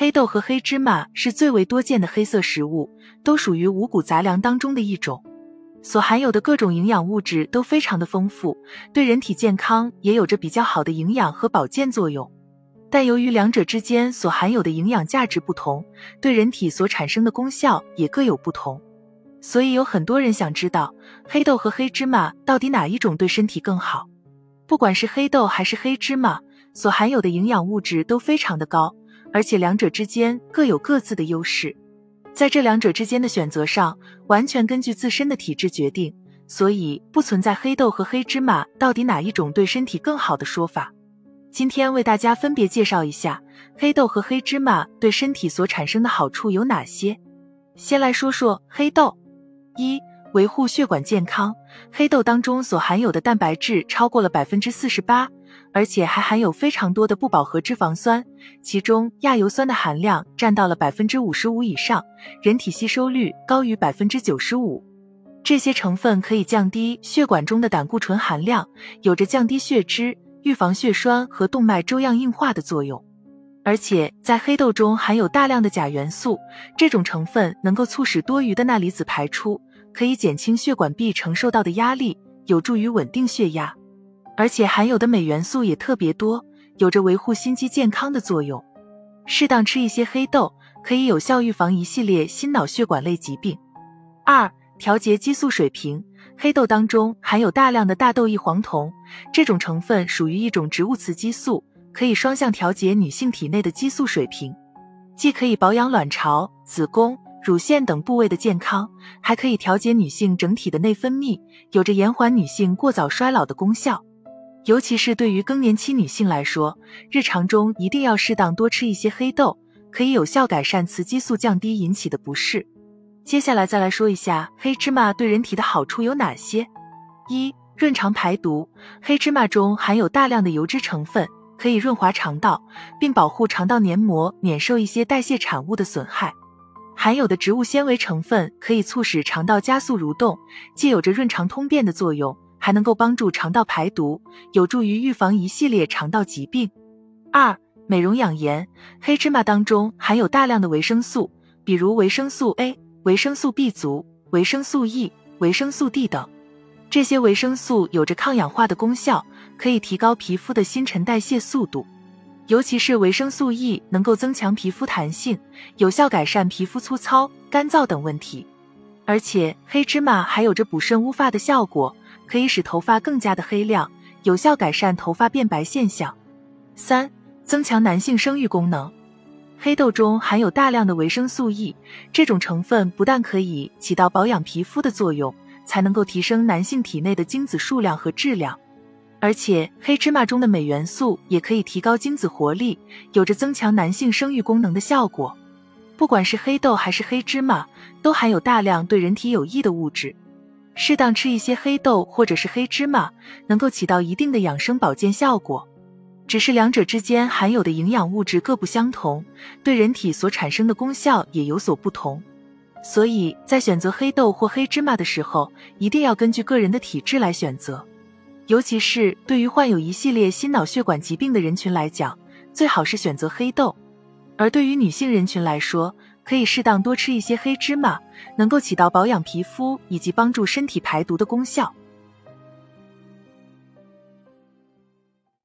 黑豆和黑芝麻是最为多见的黑色食物，都属于五谷杂粮当中的一种，所含有的各种营养物质都非常的丰富，对人体健康也有着比较好的营养和保健作用。但由于两者之间所含有的营养价值不同，对人体所产生的功效也各有不同，所以有很多人想知道黑豆和黑芝麻到底哪一种对身体更好。不管是黑豆还是黑芝麻，所含有的营养物质都非常的高，而且两者之间各有各自的优势，在这两者之间的选择上，完全根据自身的体质决定，所以不存在黑豆和黑芝麻到底哪一种对身体更好的说法。今天为大家分别介绍一下黑豆和黑芝麻对身体所产生的好处有哪些。先来说说黑豆，一维护血管健康。黑豆当中所含有的蛋白质超过了百分之四十八，而且还含有非常多的不饱和脂肪酸，其中亚油酸的含量占到了百分之五十五以上，人体吸收率高于百分之九十五。这些成分可以降低血管中的胆固醇含量，有着降低血脂。预防血栓和动脉粥样硬化的作用，而且在黑豆中含有大量的钾元素，这种成分能够促使多余的钠离子排出，可以减轻血管壁承受到的压力，有助于稳定血压。而且含有的镁元素也特别多，有着维护心肌健康的作用。适当吃一些黑豆，可以有效预防一系列心脑血管类疾病。二、调节激素水平。黑豆当中含有大量的大豆异黄酮，这种成分属于一种植物雌激素，可以双向调节女性体内的激素水平，既可以保养卵巢、子宫、乳腺等部位的健康，还可以调节女性整体的内分泌，有着延缓女性过早衰老的功效。尤其是对于更年期女性来说，日常中一定要适当多吃一些黑豆，可以有效改善雌激素降低引起的不适。接下来再来说一下黑芝麻对人体的好处有哪些。一、润肠排毒。黑芝麻中含有大量的油脂成分，可以润滑肠道，并保护肠道黏膜免受一些代谢产物的损害。含有的植物纤维成分可以促使肠道加速蠕动，既有着润肠通便的作用，还能够帮助肠道排毒，有助于预防一系列肠道疾病。二、美容养颜。黑芝麻当中含有大量的维生素，比如维生素 A。维生素 B 族、维生素 E、维生素 D 等，这些维生素有着抗氧化的功效，可以提高皮肤的新陈代谢速度。尤其是维生素 E 能够增强皮肤弹性，有效改善皮肤粗糙、干燥等问题。而且黑芝麻还有着补肾乌发的效果，可以使头发更加的黑亮，有效改善头发变白现象。三、增强男性生育功能。黑豆中含有大量的维生素 E，这种成分不但可以起到保养皮肤的作用，才能够提升男性体内的精子数量和质量，而且黑芝麻中的镁元素也可以提高精子活力，有着增强男性生育功能的效果。不管是黑豆还是黑芝麻，都含有大量对人体有益的物质，适当吃一些黑豆或者是黑芝麻，能够起到一定的养生保健效果。只是两者之间含有的营养物质各不相同，对人体所产生的功效也有所不同，所以在选择黑豆或黑芝麻的时候，一定要根据个人的体质来选择。尤其是对于患有一系列心脑血管疾病的人群来讲，最好是选择黑豆；而对于女性人群来说，可以适当多吃一些黑芝麻，能够起到保养皮肤以及帮助身体排毒的功效。